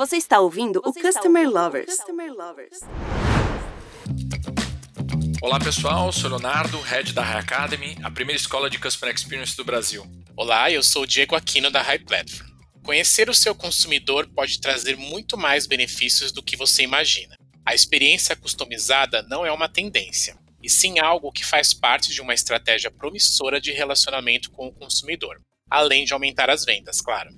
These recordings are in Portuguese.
Você está ouvindo Você o Customer ouvindo Lovers. Customer Lovers. Olá pessoal, sou Leonardo, head da High Academy, a primeira escola de Customer Experience do Brasil. Olá, eu sou o Diego Aquino da High Platform. Conhecer o seu consumidor pode trazer muito mais benefícios do que você imagina. A experiência customizada não é uma tendência, e sim algo que faz parte de uma estratégia promissora de relacionamento com o consumidor, além de aumentar as vendas, claro.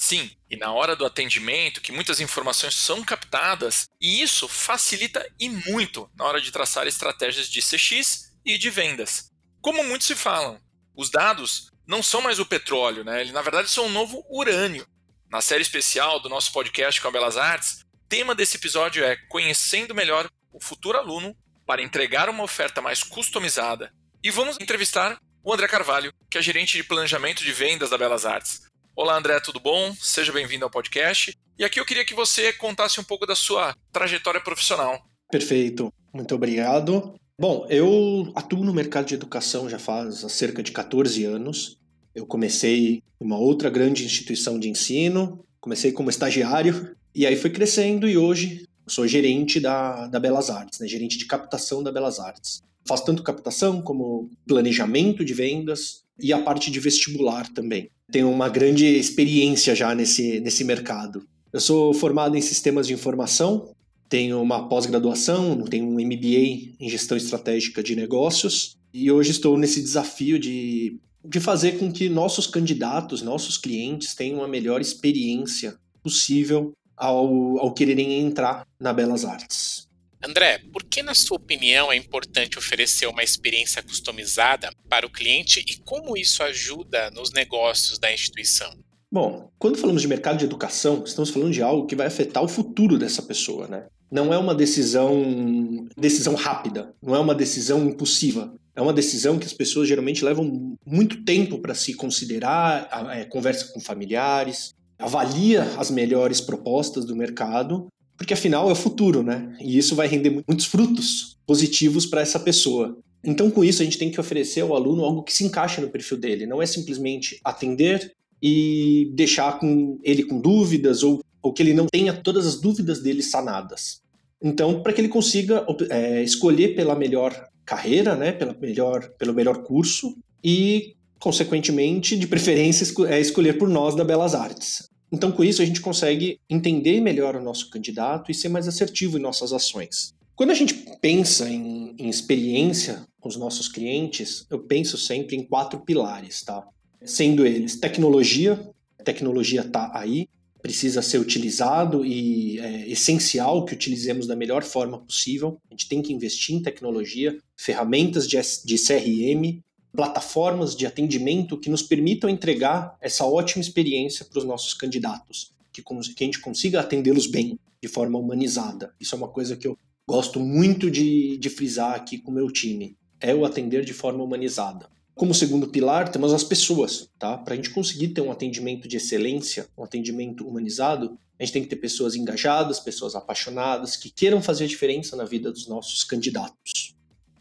Sim, e na hora do atendimento, que muitas informações são captadas, e isso facilita e muito na hora de traçar estratégias de CX e de vendas. Como muitos se falam, os dados não são mais o petróleo, né? Eles, na verdade, são um novo urânio. Na série especial do nosso podcast com a Belas Artes, o tema desse episódio é Conhecendo Melhor o Futuro Aluno para entregar uma oferta mais customizada. E vamos entrevistar o André Carvalho, que é gerente de planejamento de vendas da Belas Artes. Olá, André, tudo bom? Seja bem-vindo ao podcast. E aqui eu queria que você contasse um pouco da sua trajetória profissional. Perfeito, muito obrigado. Bom, eu atuo no mercado de educação já faz cerca de 14 anos. Eu comecei em uma outra grande instituição de ensino, comecei como estagiário e aí fui crescendo e hoje sou gerente da, da Belas Artes, né? gerente de captação da Belas Artes. Faço tanto captação como planejamento de vendas e a parte de vestibular também. Tenho uma grande experiência já nesse, nesse mercado. Eu sou formado em sistemas de informação, tenho uma pós-graduação, tenho um MBA em gestão estratégica de negócios e hoje estou nesse desafio de de fazer com que nossos candidatos, nossos clientes tenham a melhor experiência possível ao, ao quererem entrar na Belas Artes. André, por que, na sua opinião, é importante oferecer uma experiência customizada para o cliente e como isso ajuda nos negócios da instituição? Bom, quando falamos de mercado de educação, estamos falando de algo que vai afetar o futuro dessa pessoa, né? Não é uma decisão decisão rápida, não é uma decisão impulsiva. É uma decisão que as pessoas geralmente levam muito tempo para se considerar, é, conversa com familiares, avalia as melhores propostas do mercado, porque afinal é o futuro, né? E isso vai render muitos frutos positivos para essa pessoa. Então, com isso, a gente tem que oferecer ao aluno algo que se encaixe no perfil dele. Não é simplesmente atender e deixar com ele com dúvidas ou, ou que ele não tenha todas as dúvidas dele sanadas. Então, para que ele consiga é, escolher pela melhor carreira, né, pela melhor, pelo melhor curso e, consequentemente, de preferência, é escolher por nós da Belas Artes. Então, com isso, a gente consegue entender melhor o nosso candidato e ser mais assertivo em nossas ações. Quando a gente pensa em, em experiência com os nossos clientes, eu penso sempre em quatro pilares, tá? Sendo eles tecnologia, a tecnologia está aí, precisa ser utilizado e é essencial que utilizemos da melhor forma possível. A gente tem que investir em tecnologia, ferramentas de, de CRM, plataformas de atendimento que nos permitam entregar essa ótima experiência para os nossos candidatos, que, que a gente consiga atendê-los bem, de forma humanizada. Isso é uma coisa que eu gosto muito de, de frisar aqui com o meu time, é o atender de forma humanizada. Como segundo pilar, temos as pessoas, tá? Para a gente conseguir ter um atendimento de excelência, um atendimento humanizado, a gente tem que ter pessoas engajadas, pessoas apaixonadas, que queiram fazer a diferença na vida dos nossos candidatos.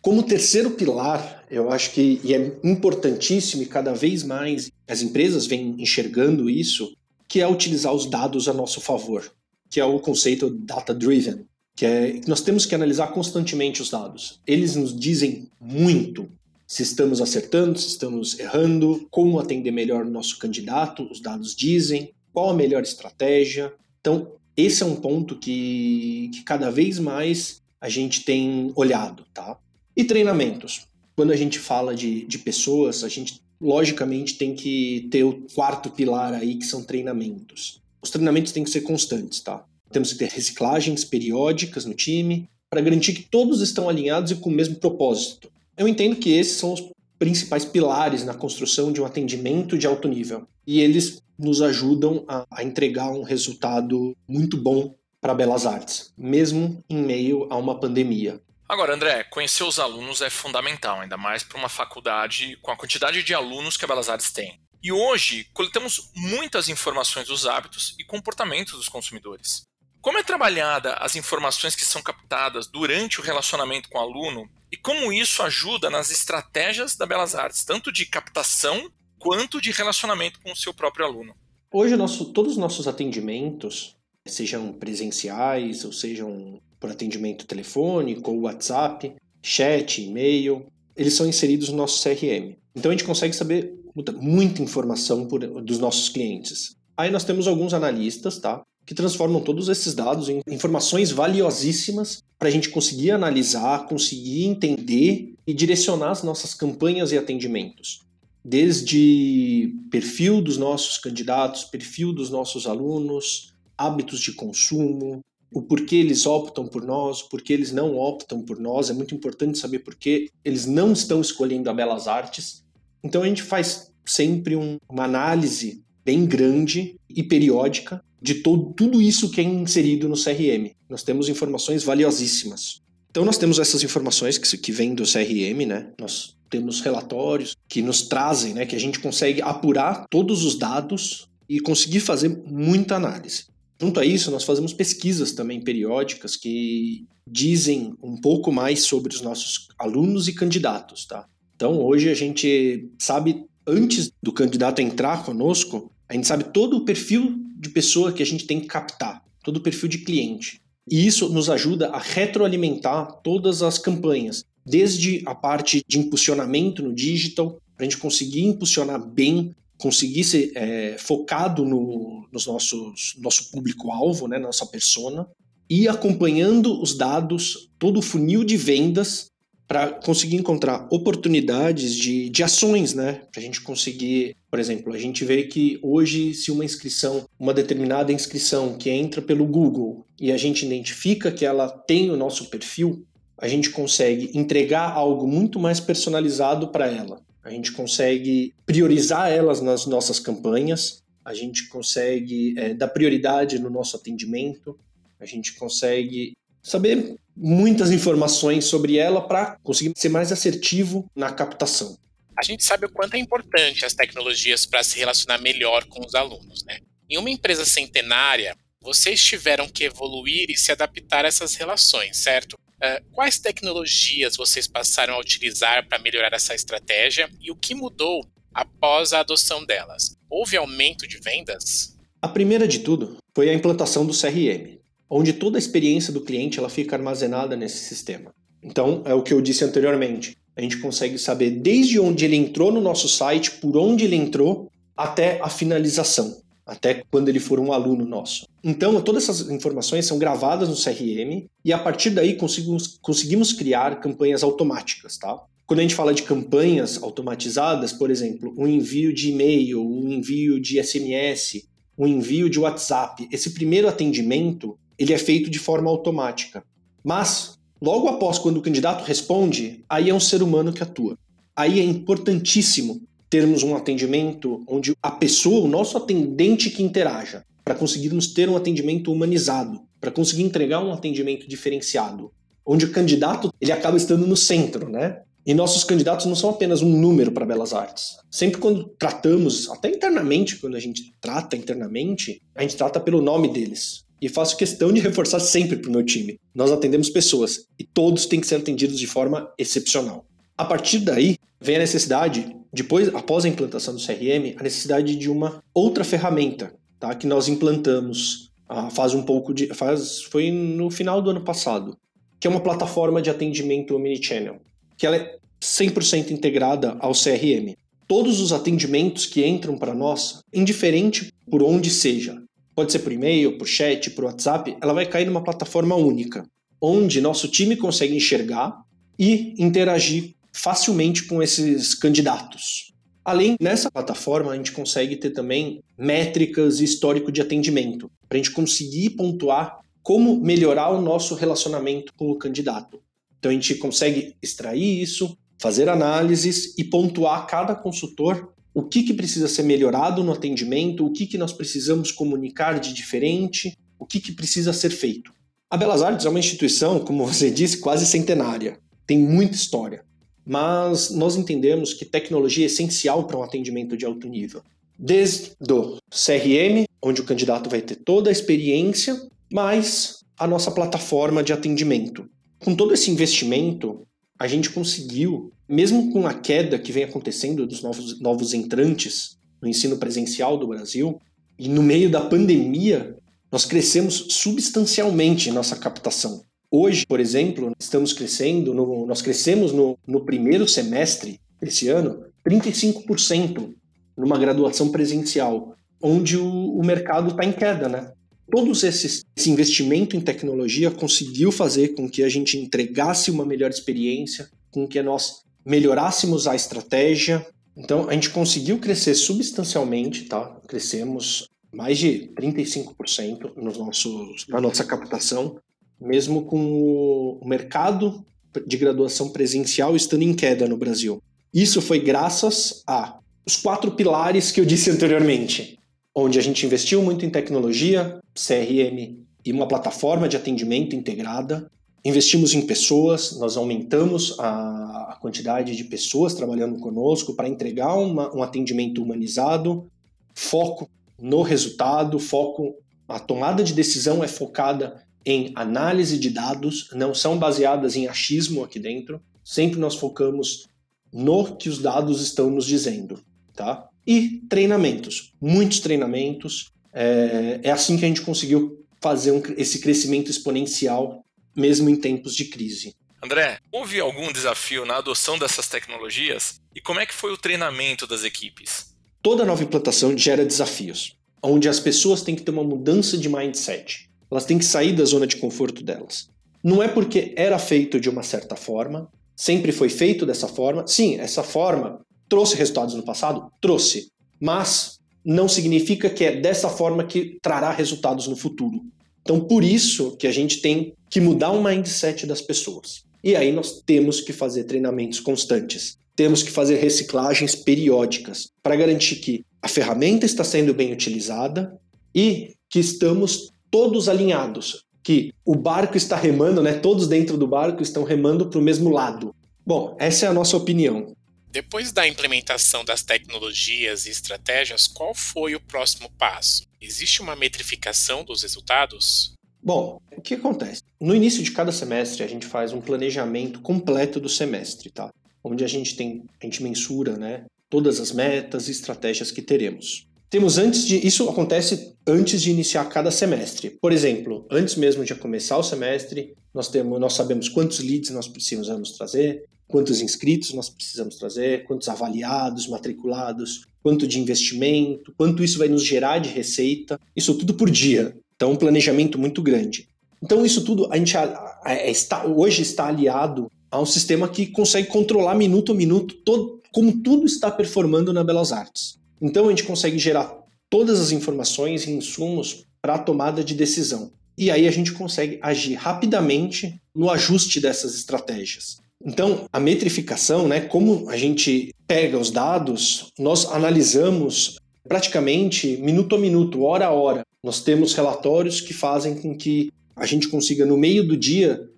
Como terceiro pilar, eu acho que e é importantíssimo e cada vez mais as empresas vêm enxergando isso, que é utilizar os dados a nosso favor, que é o conceito data driven, que é nós temos que analisar constantemente os dados. Eles nos dizem muito se estamos acertando, se estamos errando, como atender melhor o nosso candidato, os dados dizem, qual a melhor estratégia. Então, esse é um ponto que, que cada vez mais a gente tem olhado, tá? E treinamentos. Quando a gente fala de, de pessoas, a gente logicamente tem que ter o quarto pilar aí, que são treinamentos. Os treinamentos têm que ser constantes, tá? Temos que ter reciclagens periódicas no time para garantir que todos estão alinhados e com o mesmo propósito. Eu entendo que esses são os principais pilares na construção de um atendimento de alto nível. E eles nos ajudam a, a entregar um resultado muito bom para Belas Artes, mesmo em meio a uma pandemia. Agora, André, conhecer os alunos é fundamental, ainda mais para uma faculdade com a quantidade de alunos que a Belas Artes tem. E hoje coletamos muitas informações dos hábitos e comportamentos dos consumidores. Como é trabalhada as informações que são captadas durante o relacionamento com o aluno e como isso ajuda nas estratégias da Belas Artes, tanto de captação quanto de relacionamento com o seu próprio aluno? Hoje, nosso, todos os nossos atendimentos sejam presenciais ou sejam por atendimento telefônico ou WhatsApp, chat, e-mail, eles são inseridos no nosso CRM. Então a gente consegue saber muita, muita informação por, dos nossos clientes. Aí nós temos alguns analistas, tá? Que transformam todos esses dados em informações valiosíssimas para a gente conseguir analisar, conseguir entender e direcionar as nossas campanhas e atendimentos. Desde perfil dos nossos candidatos, perfil dos nossos alunos, hábitos de consumo, o porquê eles optam por nós, o porquê eles não optam por nós. É muito importante saber por que eles não estão escolhendo a Belas Artes. Então a gente faz sempre um, uma análise bem grande e periódica de todo, tudo isso que é inserido no CRM. Nós temos informações valiosíssimas. Então nós temos essas informações que, que vêm do CRM, né? Nós temos relatórios que nos trazem, né? Que a gente consegue apurar todos os dados e conseguir fazer muita análise. Junto a isso, nós fazemos pesquisas também periódicas que dizem um pouco mais sobre os nossos alunos e candidatos, tá? Então, hoje a gente sabe, antes do candidato entrar conosco, a gente sabe todo o perfil de pessoa que a gente tem que captar, todo o perfil de cliente. E isso nos ajuda a retroalimentar todas as campanhas, desde a parte de impulsionamento no digital, para a gente conseguir impulsionar bem conseguir ser é, focado no nos nossos, nosso público-alvo, né, nossa persona, e acompanhando os dados, todo o funil de vendas, para conseguir encontrar oportunidades de, de ações, né? Para a gente conseguir, por exemplo, a gente vê que hoje, se uma inscrição, uma determinada inscrição que entra pelo Google e a gente identifica que ela tem o nosso perfil, a gente consegue entregar algo muito mais personalizado para ela. A gente consegue priorizar elas nas nossas campanhas, a gente consegue é, dar prioridade no nosso atendimento, a gente consegue saber muitas informações sobre ela para conseguir ser mais assertivo na captação. A gente sabe o quanto é importante as tecnologias para se relacionar melhor com os alunos, né? Em uma empresa centenária, vocês tiveram que evoluir e se adaptar a essas relações, certo? Uh, quais tecnologias vocês passaram a utilizar para melhorar essa estratégia e o que mudou após a adoção delas? Houve aumento de vendas? A primeira de tudo foi a implantação do CRM, onde toda a experiência do cliente ela fica armazenada nesse sistema. Então, é o que eu disse anteriormente. A gente consegue saber desde onde ele entrou no nosso site, por onde ele entrou, até a finalização até quando ele for um aluno nosso. Então, todas essas informações são gravadas no CRM e a partir daí conseguimos, conseguimos criar campanhas automáticas, tá? Quando a gente fala de campanhas automatizadas, por exemplo, um envio de e-mail, um envio de SMS, um envio de WhatsApp, esse primeiro atendimento, ele é feito de forma automática. Mas, logo após quando o candidato responde, aí é um ser humano que atua. Aí é importantíssimo termos um atendimento onde a pessoa, o nosso atendente que interaja, para conseguirmos ter um atendimento humanizado, para conseguir entregar um atendimento diferenciado, onde o candidato ele acaba estando no centro, né? E nossos candidatos não são apenas um número para belas artes. Sempre quando tratamos, até internamente, quando a gente trata internamente, a gente trata pelo nome deles. E faço questão de reforçar sempre para o meu time. Nós atendemos pessoas e todos têm que ser atendidos de forma excepcional. A partir daí, vem a necessidade depois, após a implantação do CRM, a necessidade de uma outra ferramenta, tá? Que nós implantamos ah, faz um pouco de, faz, foi no final do ano passado, que é uma plataforma de atendimento omnichannel, que ela é 100% integrada ao CRM. Todos os atendimentos que entram para nós, indiferente por onde seja, pode ser por e-mail, por chat, por WhatsApp, ela vai cair numa plataforma única, onde nosso time consegue enxergar e interagir facilmente com esses candidatos. Além, nessa plataforma, a gente consegue ter também métricas e histórico de atendimento, para a gente conseguir pontuar como melhorar o nosso relacionamento com o candidato. Então, a gente consegue extrair isso, fazer análises e pontuar cada consultor o que, que precisa ser melhorado no atendimento, o que, que nós precisamos comunicar de diferente, o que, que precisa ser feito. A Belas Artes é uma instituição, como você disse, quase centenária. Tem muita história mas nós entendemos que tecnologia é essencial para um atendimento de alto nível. Desde o CRM, onde o candidato vai ter toda a experiência, mais a nossa plataforma de atendimento. Com todo esse investimento, a gente conseguiu, mesmo com a queda que vem acontecendo dos novos, novos entrantes no ensino presencial do Brasil, e no meio da pandemia, nós crescemos substancialmente nossa captação. Hoje, por exemplo, estamos crescendo, no, nós crescemos no, no primeiro semestre desse ano 35% numa graduação presencial, onde o, o mercado está em queda, né? Todos esses esse investimento em tecnologia conseguiu fazer com que a gente entregasse uma melhor experiência, com que nós melhorássemos a estratégia. Então, a gente conseguiu crescer substancialmente, tá? Crescemos mais de 35% nos nossos, na nossa captação mesmo com o mercado de graduação presencial estando em queda no Brasil. Isso foi graças a os quatro pilares que eu disse anteriormente, onde a gente investiu muito em tecnologia, CRM e uma plataforma de atendimento integrada. Investimos em pessoas, nós aumentamos a, quantidade de pessoas trabalhando conosco para entregar uma, um atendimento humanizado, foco no resultado, foco, a tomada de decisão é focada em análise de dados, não são baseadas em achismo aqui dentro. Sempre nós focamos no que os dados estão nos dizendo, tá? E treinamentos, muitos treinamentos. É, é assim que a gente conseguiu fazer um, esse crescimento exponencial, mesmo em tempos de crise. André, houve algum desafio na adoção dessas tecnologias? E como é que foi o treinamento das equipes? Toda nova implantação gera desafios, onde as pessoas têm que ter uma mudança de mindset. Elas têm que sair da zona de conforto delas. Não é porque era feito de uma certa forma, sempre foi feito dessa forma. Sim, essa forma trouxe resultados no passado? Trouxe. Mas não significa que é dessa forma que trará resultados no futuro. Então, por isso que a gente tem que mudar o mindset das pessoas. E aí nós temos que fazer treinamentos constantes. Temos que fazer reciclagens periódicas para garantir que a ferramenta está sendo bem utilizada e que estamos todos alinhados, que o barco está remando, né? Todos dentro do barco estão remando para o mesmo lado. Bom, essa é a nossa opinião. Depois da implementação das tecnologias e estratégias, qual foi o próximo passo? Existe uma metrificação dos resultados? Bom, o que acontece? No início de cada semestre, a gente faz um planejamento completo do semestre, tá? Onde a gente tem, a gente mensura, né, todas as metas e estratégias que teremos. Temos antes de. Isso acontece antes de iniciar cada semestre. Por exemplo, antes mesmo de começar o semestre, nós, temos, nós sabemos quantos leads nós precisamos trazer, quantos inscritos nós precisamos trazer, quantos avaliados, matriculados, quanto de investimento, quanto isso vai nos gerar de receita. Isso tudo por dia. Então, um planejamento muito grande. Então, isso tudo a gente a, a, está, hoje está aliado a um sistema que consegue controlar minuto a minuto todo, como tudo está performando na Belas Artes. Então a gente consegue gerar todas as informações e insumos para a tomada de decisão. E aí a gente consegue agir rapidamente no ajuste dessas estratégias. Então, a metrificação, né, como a gente pega os dados, nós analisamos praticamente minuto a minuto, hora a hora. Nós temos relatórios que fazem com que a gente consiga, no meio do dia,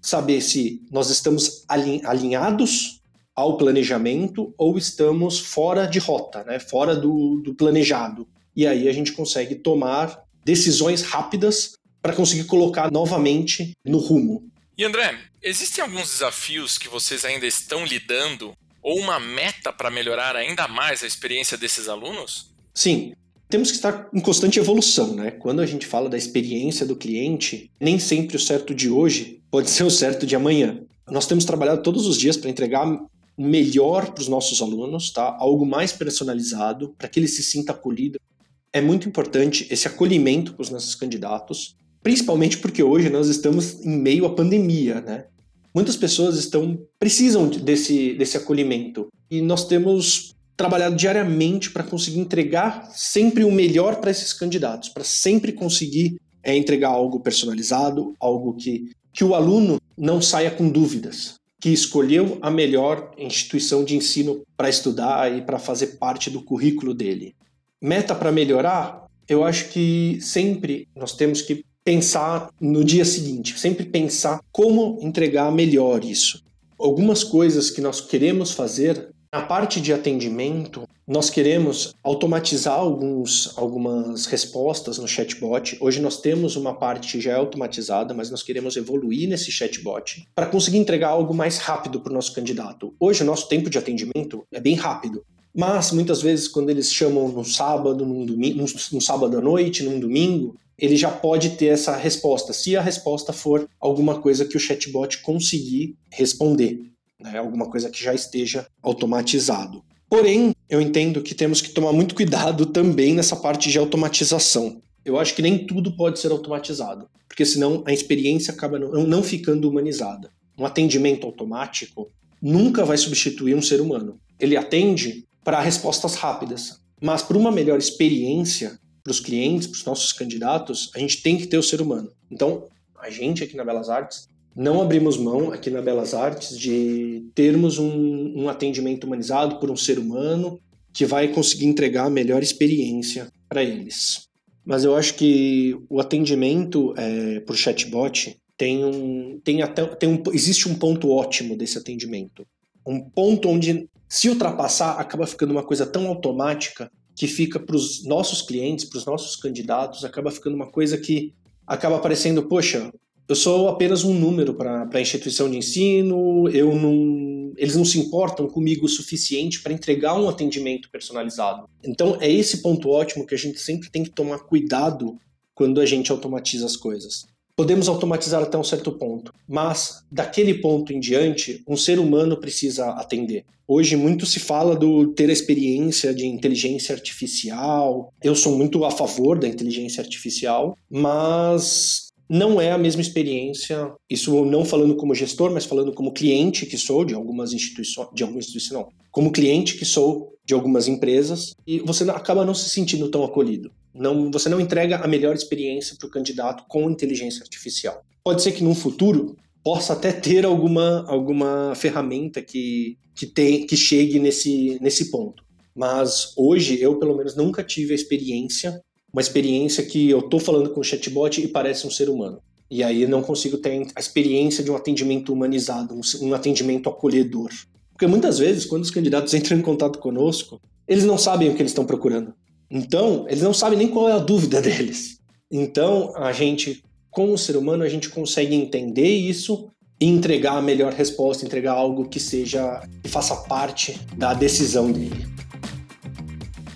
saber se nós estamos alinhados ao planejamento ou estamos fora de rota, né? fora do, do planejado. E aí a gente consegue tomar decisões rápidas para conseguir colocar novamente no rumo. E André, existem alguns desafios que vocês ainda estão lidando ou uma meta para melhorar ainda mais a experiência desses alunos? Sim, temos que estar em constante evolução, né? Quando a gente fala da experiência do cliente, nem sempre o certo de hoje pode ser o certo de amanhã. Nós temos trabalhado todos os dias para entregar melhor para os nossos alunos, tá? Algo mais personalizado para que ele se sinta acolhido. É muito importante esse acolhimento para os nossos candidatos, principalmente porque hoje nós estamos em meio à pandemia, né? Muitas pessoas estão precisam desse desse acolhimento e nós temos trabalhado diariamente para conseguir entregar sempre o melhor para esses candidatos, para sempre conseguir é, entregar algo personalizado, algo que que o aluno não saia com dúvidas, que escolheu a melhor instituição de ensino para estudar e para fazer parte do currículo dele. Meta para melhorar? Eu acho que sempre nós temos que pensar no dia seguinte, sempre pensar como entregar melhor isso. Algumas coisas que nós queremos fazer na parte de atendimento, nós queremos automatizar alguns, algumas respostas no chatbot. Hoje nós temos uma parte já automatizada, mas nós queremos evoluir nesse chatbot para conseguir entregar algo mais rápido para o nosso candidato. Hoje o nosso tempo de atendimento é bem rápido. Mas muitas vezes, quando eles chamam no sábado, num, domingo, num sábado à noite, num domingo, ele já pode ter essa resposta, se a resposta for alguma coisa que o chatbot conseguir responder, né? alguma coisa que já esteja automatizado. Porém, eu entendo que temos que tomar muito cuidado também nessa parte de automatização. Eu acho que nem tudo pode ser automatizado, porque senão a experiência acaba não, ficando humanizada. Um atendimento automático nunca vai substituir um ser humano. Ele atende para respostas rápidas, mas para uma melhor experiência para os clientes, para os nossos candidatos, a gente tem que ter o ser humano. Então, a gente aqui na Belas Artes não abrimos mão aqui na Belas Artes de termos um, um atendimento humanizado por um ser humano que vai conseguir entregar a melhor experiência para eles. Mas eu acho que o atendimento é, por chatbot tem um, tem até, tem um, existe um ponto ótimo desse atendimento. Um ponto onde, se ultrapassar, acaba ficando uma coisa tão automática que fica para os nossos clientes, para os nossos candidatos, acaba ficando uma coisa que acaba parecendo, poxa, eu sou apenas um número para a instituição de ensino, eu não, eles não se importam comigo o suficiente para entregar um atendimento personalizado. Então é esse ponto ótimo que a gente sempre tem que tomar cuidado quando a gente automatiza as coisas. Podemos automatizar até um certo ponto, mas daquele ponto em diante, um ser humano precisa atender. Hoje muito se fala do ter a experiência de inteligência artificial. Eu sou muito a favor da inteligência artificial, mas não é a mesma experiência, isso não falando como gestor, mas falando como cliente que sou de algumas instituições, de alguma instituição, não, como cliente que sou de algumas empresas, e você acaba não se sentindo tão acolhido. Não, você não entrega a melhor experiência para o candidato com inteligência artificial. Pode ser que num futuro possa até ter alguma, alguma ferramenta que, que, tem, que chegue nesse, nesse ponto. Mas hoje eu, pelo menos, nunca tive a experiência uma experiência que eu estou falando com o chatbot e parece um ser humano. E aí não consigo ter a experiência de um atendimento humanizado, um atendimento acolhedor. Porque muitas vezes, quando os candidatos entram em contato conosco, eles não sabem o que eles estão procurando. Então, eles não sabem nem qual é a dúvida deles. Então, a gente, como ser humano, a gente consegue entender isso e entregar a melhor resposta, entregar algo que seja que faça parte da decisão dele.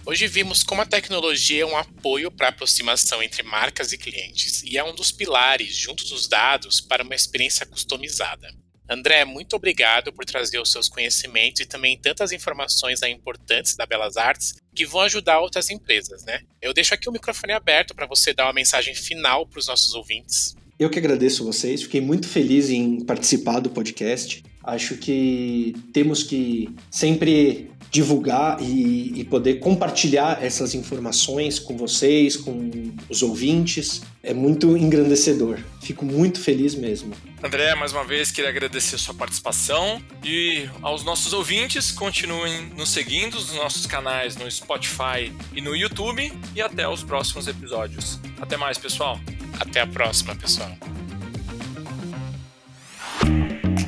Hoje vimos como a tecnologia é um apoio para a aproximação entre marcas e clientes e é um dos pilares, junto dos dados, para uma experiência customizada. André, muito obrigado por trazer os seus conhecimentos e também tantas informações importantes da Belas Artes que vão ajudar outras empresas, né? Eu deixo aqui o microfone aberto para você dar uma mensagem final para os nossos ouvintes. Eu que agradeço vocês, fiquei muito feliz em participar do podcast. Acho que temos que sempre divulgar e, e, poder compartilhar essas informações com vocês, com os ouvintes, é muito engrandecedor. Fico muito feliz mesmo. André, mais uma vez queria agradecer a sua participação e aos nossos ouvintes, continuem nos seguindo nos nossos canais no Spotify e no YouTube e até os próximos episódios. Até mais, pessoal. Até a próxima, pessoal.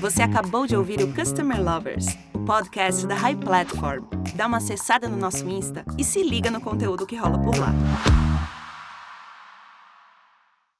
Você acabou de ouvir o Customer Lovers, podcast da High Platform. Dá uma acessada no nosso Insta e se liga no conteúdo que rola por lá.